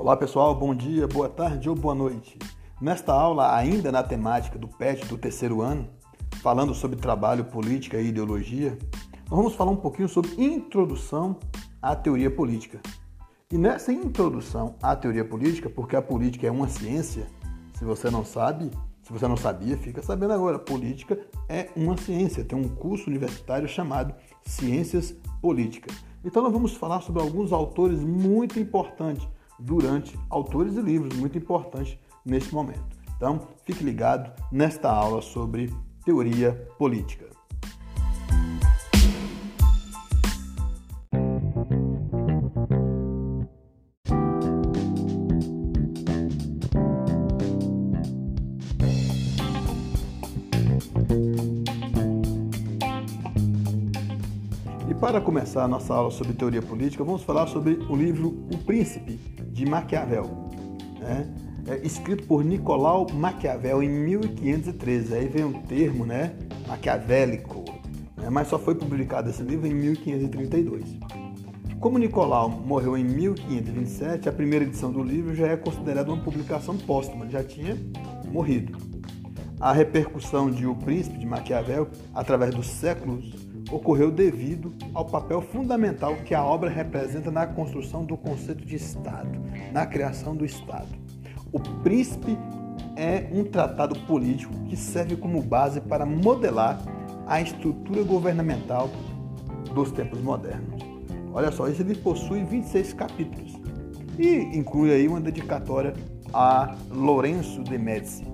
Olá pessoal, bom dia, boa tarde ou boa noite. Nesta aula, ainda na temática do PET do terceiro ano, falando sobre trabalho, política e ideologia, nós vamos falar um pouquinho sobre introdução à teoria política. E nessa introdução à teoria política, porque a política é uma ciência, se você não sabe, se você não sabia, fica sabendo agora. Política é uma ciência, tem um curso universitário chamado Ciências Políticas. Então nós vamos falar sobre alguns autores muito importantes durante autores e livros muito importantes nesse momento. Então, fique ligado nesta aula sobre teoria política. E para começar a nossa aula sobre teoria política, vamos falar sobre o livro O Príncipe, de Maquiavel, né? é escrito por Nicolau Maquiavel em 1513. Aí vem o um termo, né, maquiavélico, né? mas só foi publicado esse livro em 1532. Como Nicolau morreu em 1527, a primeira edição do livro já é considerada uma publicação póstuma, já tinha morrido. A repercussão de O Príncipe de Maquiavel, através dos séculos, ocorreu devido ao papel fundamental que a obra representa na construção do conceito de Estado, na criação do Estado. O Príncipe é um tratado político que serve como base para modelar a estrutura governamental dos tempos modernos. Olha só, esse livro possui 26 capítulos e inclui aí uma dedicatória a Lourenço de Médici,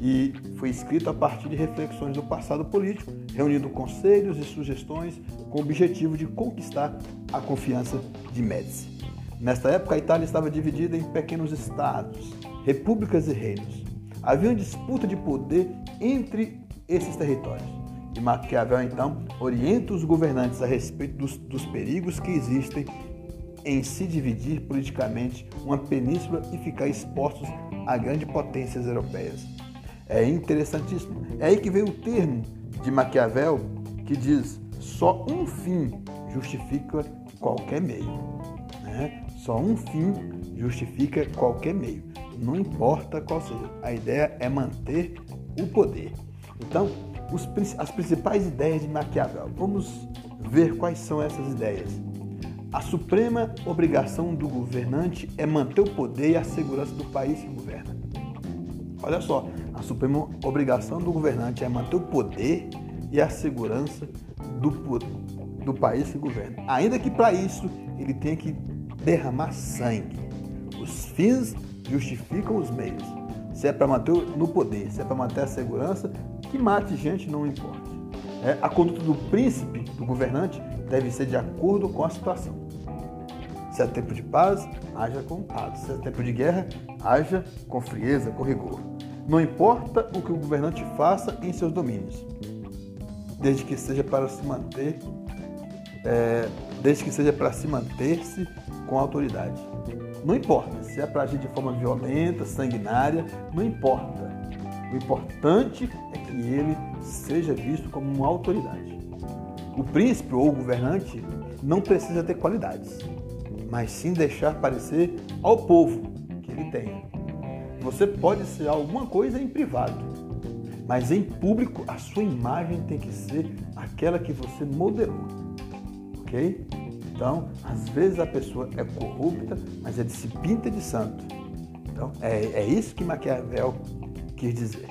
e foi escrito a partir de reflexões do passado político, reunindo conselhos e sugestões com o objetivo de conquistar a confiança de Médici. Nesta época, a Itália estava dividida em pequenos estados, repúblicas e reinos. Havia uma disputa de poder entre esses territórios. E Maquiavel, então, orienta os governantes a respeito dos, dos perigos que existem em se dividir politicamente uma península e ficar expostos a grandes potências europeias. É interessantíssimo. É aí que vem o termo de Maquiavel que diz: só um fim justifica qualquer meio. Né? Só um fim justifica qualquer meio. Não importa qual seja. A ideia é manter o poder. Então, os, as principais ideias de Maquiavel. Vamos ver quais são essas ideias. A suprema obrigação do governante é manter o poder e a segurança do país que governa. Olha só, a suprema obrigação do governante é manter o poder e a segurança do, do país que governa. Ainda que para isso ele tenha que derramar sangue. Os fins justificam os meios. Se é para manter no poder, se é para manter a segurança, que mate gente não importa. É, a conduta do príncipe, do governante, deve ser de acordo com a situação. Se é tempo de paz, haja com paz. Se é tempo de guerra, haja com frieza, com rigor. Não importa o que o governante faça em seus domínios, desde que seja para se manter, é, desde que seja para se manter-se com autoridade. Não importa se é para agir de forma violenta, sanguinária, não importa. O importante é que ele seja visto como uma autoridade. O príncipe ou o governante não precisa ter qualidades mas sim deixar parecer ao povo que ele tem. Você pode ser alguma coisa em privado, mas em público a sua imagem tem que ser aquela que você modelou, ok? Então, às vezes a pessoa é corrupta, mas ele se pinta de santo. Então, é, é isso que Maquiavel quis dizer.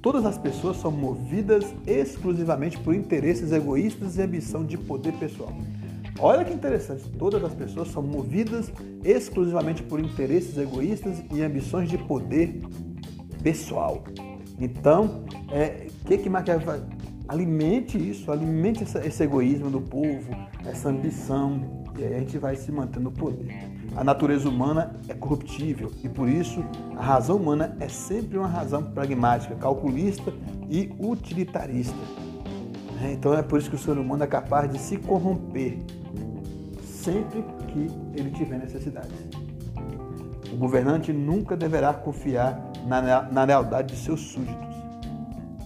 Todas as pessoas são movidas exclusivamente por interesses egoístas e ambição de poder pessoal. Olha que interessante, todas as pessoas são movidas exclusivamente por interesses egoístas e ambições de poder pessoal. Então, o é, que que Maquiavel alimente isso, alimente essa, esse egoísmo do povo, essa ambição, e aí a gente vai se mantendo no poder. A natureza humana é corruptível e por isso a razão humana é sempre uma razão pragmática, calculista e utilitarista. É, então é por isso que o ser humano é capaz de se corromper sempre que ele tiver necessidade. O governante nunca deverá confiar na, na lealdade de seus súditos.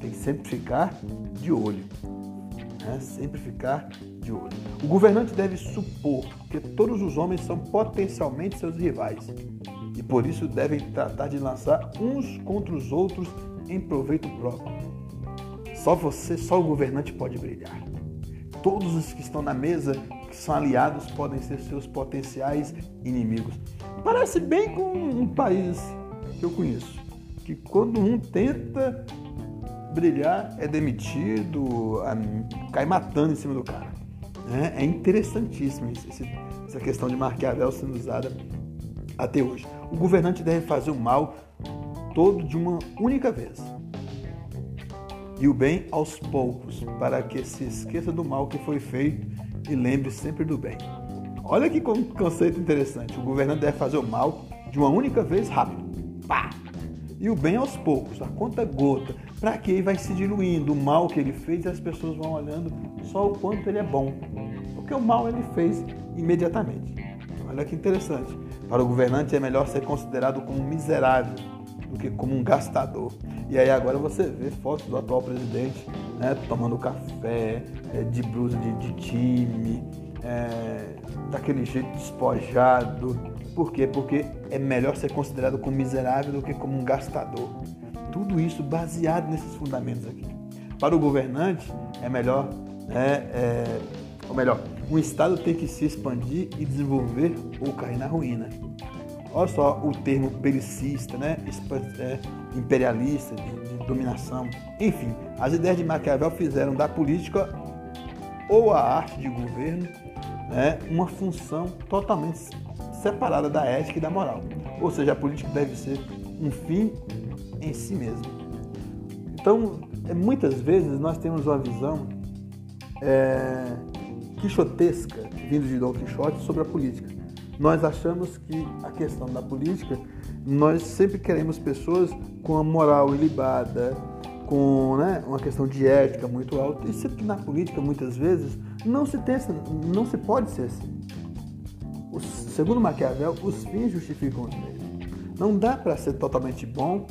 Tem que sempre ficar de olho. Né? Sempre ficar de olho. O governante deve supor que todos os homens são potencialmente seus rivais e por isso devem tratar de lançar uns contra os outros em proveito próprio. Só você, só o governante pode brilhar. Todos os que estão na mesa, que são aliados, podem ser seus potenciais inimigos. Parece bem com um país que eu conheço, que quando um tenta brilhar é demitido, cai matando em cima do cara. É interessantíssimo essa questão de Maquiavel sendo usada até hoje. O governante deve fazer o mal todo de uma única vez e o bem aos poucos, para que se esqueça do mal que foi feito e lembre sempre do bem. Olha que conceito interessante. O governante deve fazer o mal de uma única vez rápido. Pá! E o bem aos poucos, a conta gota, para que ele vai se diluindo o mal que ele fez as pessoas vão olhando só o quanto ele é bom. Porque o mal ele fez imediatamente. Olha que interessante. Para o governante é melhor ser considerado como miserável do que como um gastador. E aí agora você vê fotos do atual presidente né, tomando café, é, de blusa de, de time, é, daquele jeito despojado. Por quê? Porque é melhor ser considerado como miserável do que como um gastador. Tudo isso baseado nesses fundamentos aqui. Para o governante, é melhor, é, é, ou melhor, um Estado tem que se expandir e desenvolver ou cair na ruína. Olha só o termo belicista, né? É, imperialista, de, de dominação. Enfim, as ideias de Maquiavel fizeram da política ou a arte de governo né, uma função totalmente separada da ética e da moral. Ou seja, a política deve ser um fim em si mesmo. Então, é, muitas vezes nós temos uma visão é, quixotesca, vindo de Dom Quixote, sobre a política nós achamos que a questão da política, nós sempre queremos pessoas com a moral ilibada, com né, uma questão de ética muito alta. E que na política, muitas vezes, não se, tem, não se pode ser assim. O, segundo Maquiavel, os fins justificam os meios. Não dá para ser totalmente bom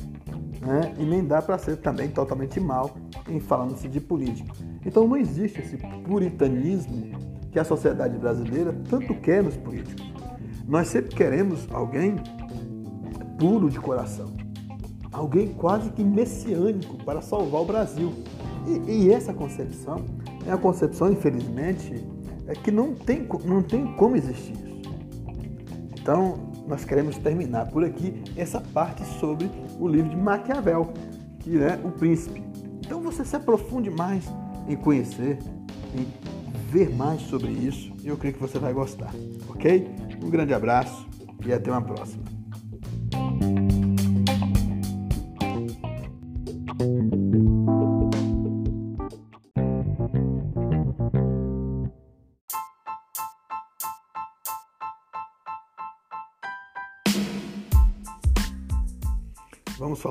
né, e nem dá para ser também totalmente mal em falando-se de política. Então não existe esse puritanismo que a sociedade brasileira tanto quer nos políticos. Nós sempre queremos alguém puro de coração, alguém quase que messiânico para salvar o Brasil. E, e essa concepção é a concepção, infelizmente, é que não tem, não tem como existir isso. Então, nós queremos terminar por aqui essa parte sobre o livro de Maquiavel, que é O Príncipe. Então, você se aprofunde mais em conhecer, em ver mais sobre isso, e eu creio que você vai gostar, ok? Um grande abraço e até uma próxima.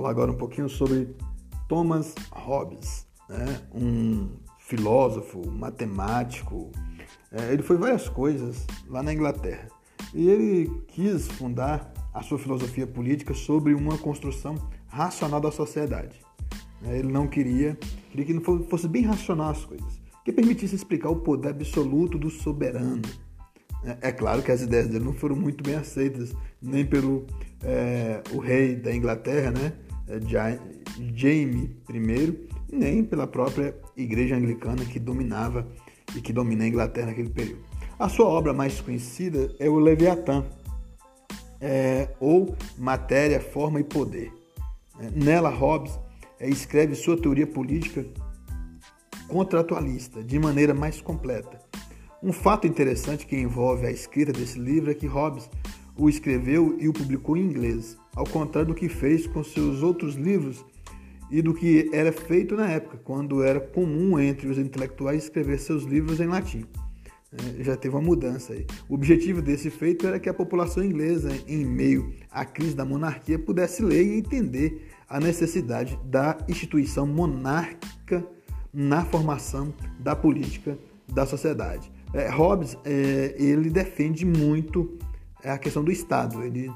Falar agora um pouquinho sobre Thomas Hobbes, né? um filósofo, matemático. É, ele foi várias coisas lá na Inglaterra. E ele quis fundar a sua filosofia política sobre uma construção racional da sociedade. Né? Ele não queria, queria que fosse bem racional as coisas, que permitisse explicar o poder absoluto do soberano. É, é claro que as ideias dele não foram muito bem aceitas nem pelo é, o rei da Inglaterra, né, é, Jaime I, nem pela própria igreja anglicana que dominava e que domina a Inglaterra naquele período. A sua obra mais conhecida é o Leviatã, é, ou Matéria, Forma e Poder. É, nela, Hobbes é, escreve sua teoria política contratualista de maneira mais completa. Um fato interessante que envolve a escrita desse livro é que Hobbes o escreveu e o publicou em inglês, ao contrário do que fez com seus outros livros e do que era feito na época, quando era comum entre os intelectuais escrever seus livros em latim. É, já teve uma mudança aí. O objetivo desse feito era que a população inglesa, em meio à crise da monarquia, pudesse ler e entender a necessidade da instituição monárquica na formação da política da sociedade. É, Hobbes é, ele defende muito a questão do Estado. Ele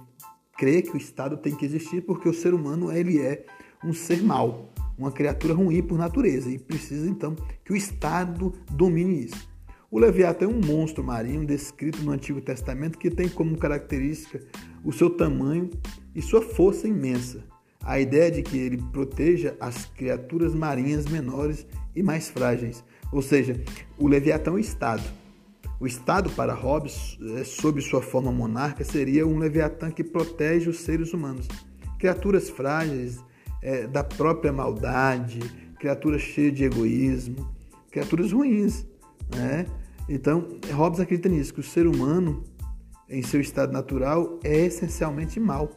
crê que o Estado tem que existir porque o ser humano ele é um ser mau, uma criatura ruim por natureza e precisa então que o Estado domine isso. O Leviatã é um monstro marinho descrito no Antigo Testamento que tem como característica o seu tamanho e sua força imensa. A ideia de que ele proteja as criaturas marinhas menores e mais frágeis. Ou seja, o Leviatã é um Estado. O Estado para Hobbes, é, sob sua forma monarca, seria um Leviatã que protege os seres humanos. Criaturas frágeis é, da própria maldade, criaturas cheias de egoísmo, criaturas ruins. Né? Então, Hobbes acredita nisso, que o ser humano, em seu estado natural, é essencialmente mau.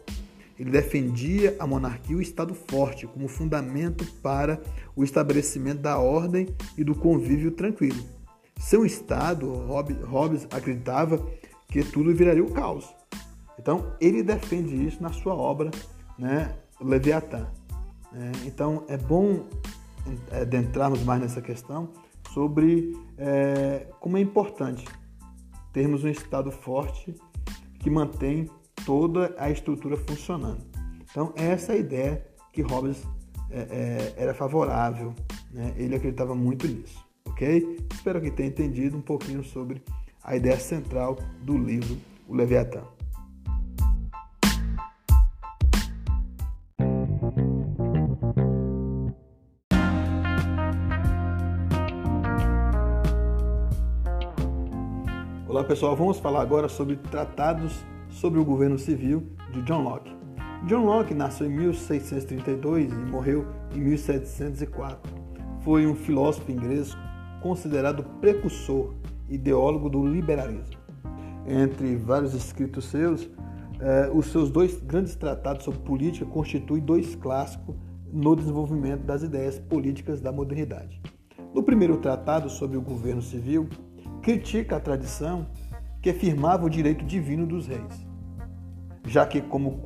Ele defendia a monarquia e o Estado forte como fundamento para o estabelecimento da ordem e do convívio tranquilo. Seu Estado, Hobbes acreditava que tudo viraria o caos. Então, ele defende isso na sua obra, né, Leviatã. É, então, é bom adentrarmos mais nessa questão, sobre é, como é importante termos um Estado forte que mantém toda a estrutura funcionando. Então, essa é a ideia que Hobbes é, é, era favorável, né? ele acreditava muito nisso, Espero que tenha entendido um pouquinho sobre a ideia central do livro O Leviatã. Olá pessoal, vamos falar agora sobre tratados sobre o governo civil de John Locke. John Locke nasceu em 1632 e morreu em 1704. Foi um filósofo inglês considerado precursor, ideólogo do liberalismo. Entre vários escritos seus, eh, os seus dois grandes tratados sobre política constituem dois clássicos no desenvolvimento das ideias políticas da modernidade. No primeiro tratado sobre o governo civil, critica a tradição que afirmava o direito divino dos reis, já que, como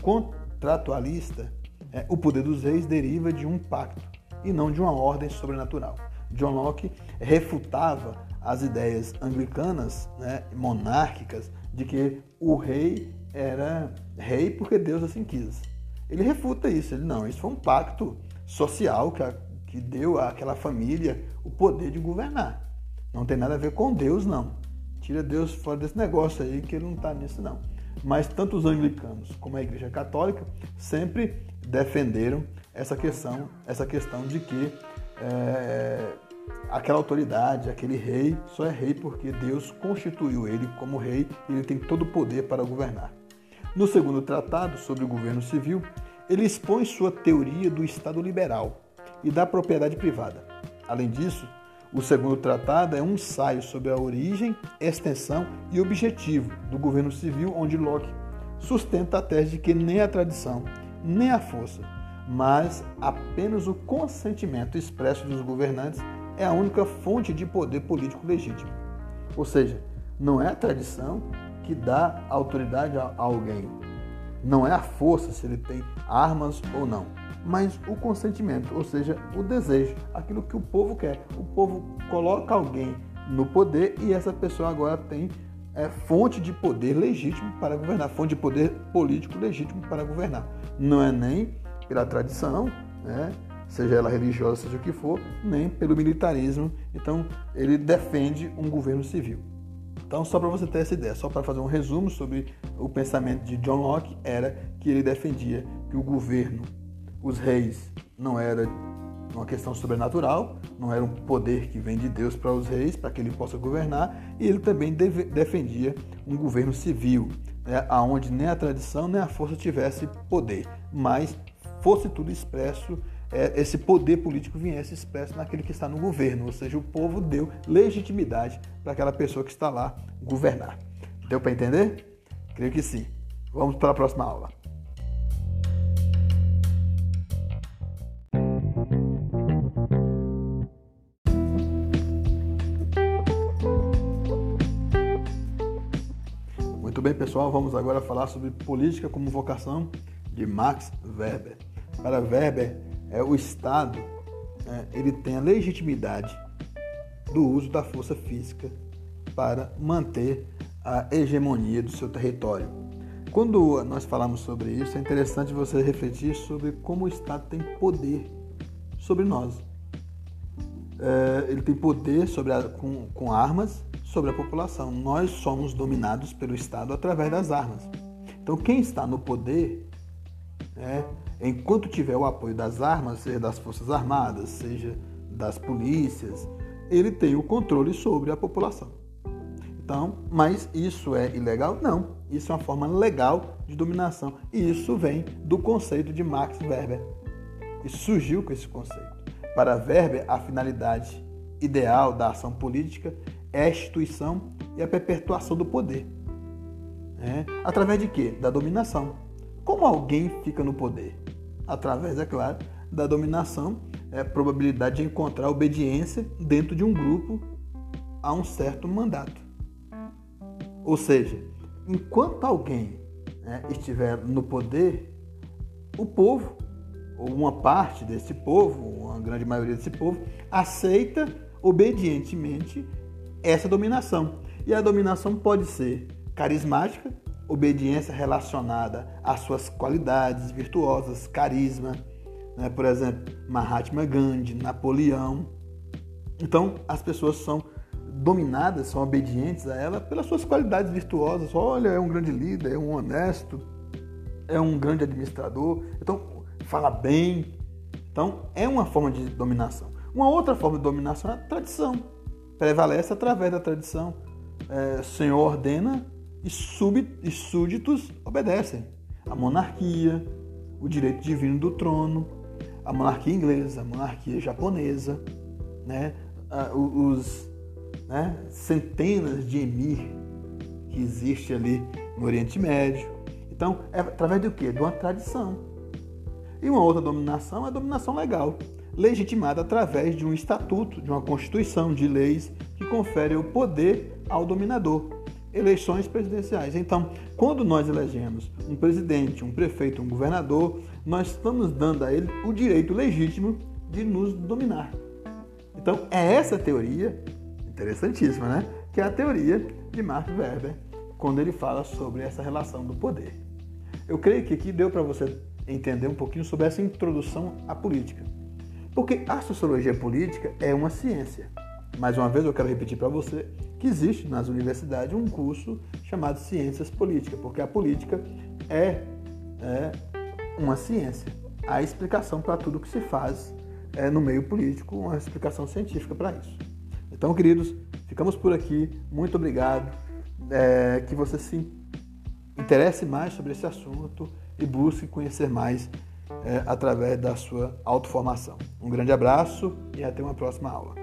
contratualista, é, o poder dos reis deriva de um pacto e não de uma ordem sobrenatural. John Locke refutava as ideias anglicanas, né, monárquicas, de que o rei era rei porque Deus assim quis. Ele refuta isso, ele não, isso foi um pacto social que, a, que deu àquela família o poder de governar. Não tem nada a ver com Deus, não. Tira Deus fora desse negócio aí, que ele não está nisso, não. Mas tanto os anglicanos como a Igreja Católica sempre defenderam essa questão, essa questão de que é, aquela autoridade, aquele rei, só é rei porque Deus constituiu ele como rei e ele tem todo o poder para governar. No segundo tratado sobre o governo civil, ele expõe sua teoria do Estado liberal e da propriedade privada. Além disso, o segundo tratado é um ensaio sobre a origem, extensão e objetivo do governo civil, onde Locke sustenta a tese de que nem a tradição, nem a força, mas apenas o consentimento expresso dos governantes é a única fonte de poder político legítimo. Ou seja, não é a tradição que dá autoridade a alguém, não é a força se ele tem armas ou não mas o consentimento, ou seja, o desejo, aquilo que o povo quer. O povo coloca alguém no poder e essa pessoa agora tem é, fonte de poder legítimo para governar, fonte de poder político legítimo para governar. Não é nem pela tradição, né? seja ela religiosa, seja o que for, nem pelo militarismo. Então, ele defende um governo civil. Então, só para você ter essa ideia, só para fazer um resumo sobre o pensamento de John Locke, era que ele defendia que o governo os reis não era uma questão sobrenatural, não era um poder que vem de Deus para os reis, para que ele possa governar, e ele também deve, defendia um governo civil, né, onde nem a tradição nem a força tivesse poder, mas fosse tudo expresso, é, esse poder político viesse expresso naquele que está no governo, ou seja, o povo deu legitimidade para aquela pessoa que está lá governar. Deu para entender? Creio que sim. Vamos para a próxima aula. Muito bem, pessoal, vamos agora falar sobre política como vocação de Max Weber. Para Weber, é, o Estado é, ele tem a legitimidade do uso da força física para manter a hegemonia do seu território. Quando nós falamos sobre isso, é interessante você refletir sobre como o Estado tem poder sobre nós. é, ele tem poder sobre a, com, com armas sobre a população. Nós somos dominados pelo Estado através das armas. Então, quem está no poder, é, enquanto tiver o apoio das armas, seja das Forças Armadas, seja das polícias, ele tem o controle sobre a população. Então, mas isso é ilegal? Não. Isso é uma forma legal de dominação. E isso vem do conceito de Max Weber. E surgiu com esse conceito. Para Weber, a finalidade ideal da ação política é a instituição e a perpetuação do poder. É, através de quê? Da dominação. Como alguém fica no poder? Através, é claro, da dominação, é a probabilidade de encontrar obediência dentro de um grupo a um certo mandato. Ou seja, enquanto alguém né, estiver no poder, o povo, ou uma parte desse povo, uma grande maioria desse povo, aceita obedientemente essa dominação. E a dominação pode ser carismática, obediência relacionada às suas qualidades virtuosas, carisma, né? por exemplo, Mahatma Gandhi, Napoleão. Então, as pessoas são dominadas, são obedientes a ela pelas suas qualidades virtuosas. Olha, é um grande líder, é um honesto, é um grande administrador, então fala bem. Então, é uma forma de dominação. Uma outra forma de dominação é a tradição. Prevalece através da tradição. É, o Senhor ordena e, e súditos obedecem. A monarquia, o direito divino do trono, a monarquia inglesa, a monarquia japonesa, né? os né? centenas de emir que existe ali no Oriente Médio. Então, é através do quê? De uma tradição. E uma outra dominação é a dominação legal, legitimada através de um estatuto, de uma constituição, de leis que confere o poder ao dominador. Eleições presidenciais. Então, quando nós elegemos um presidente, um prefeito, um governador, nós estamos dando a ele o direito legítimo de nos dominar. Então, é essa teoria interessantíssima, né? Que é a teoria de Mark Weber, quando ele fala sobre essa relação do poder. Eu creio que aqui deu para você entender um pouquinho sobre essa introdução à política. Porque a sociologia política é uma ciência. Mais uma vez eu quero repetir para você que existe nas universidades um curso chamado Ciências Políticas, porque a política é, é uma ciência. A explicação para tudo que se faz é, no meio político, uma explicação científica para isso. Então, queridos, ficamos por aqui. Muito obrigado. É, que você se interesse mais sobre esse assunto e busque conhecer mais é, através da sua autoformação. Um grande abraço e até uma próxima aula.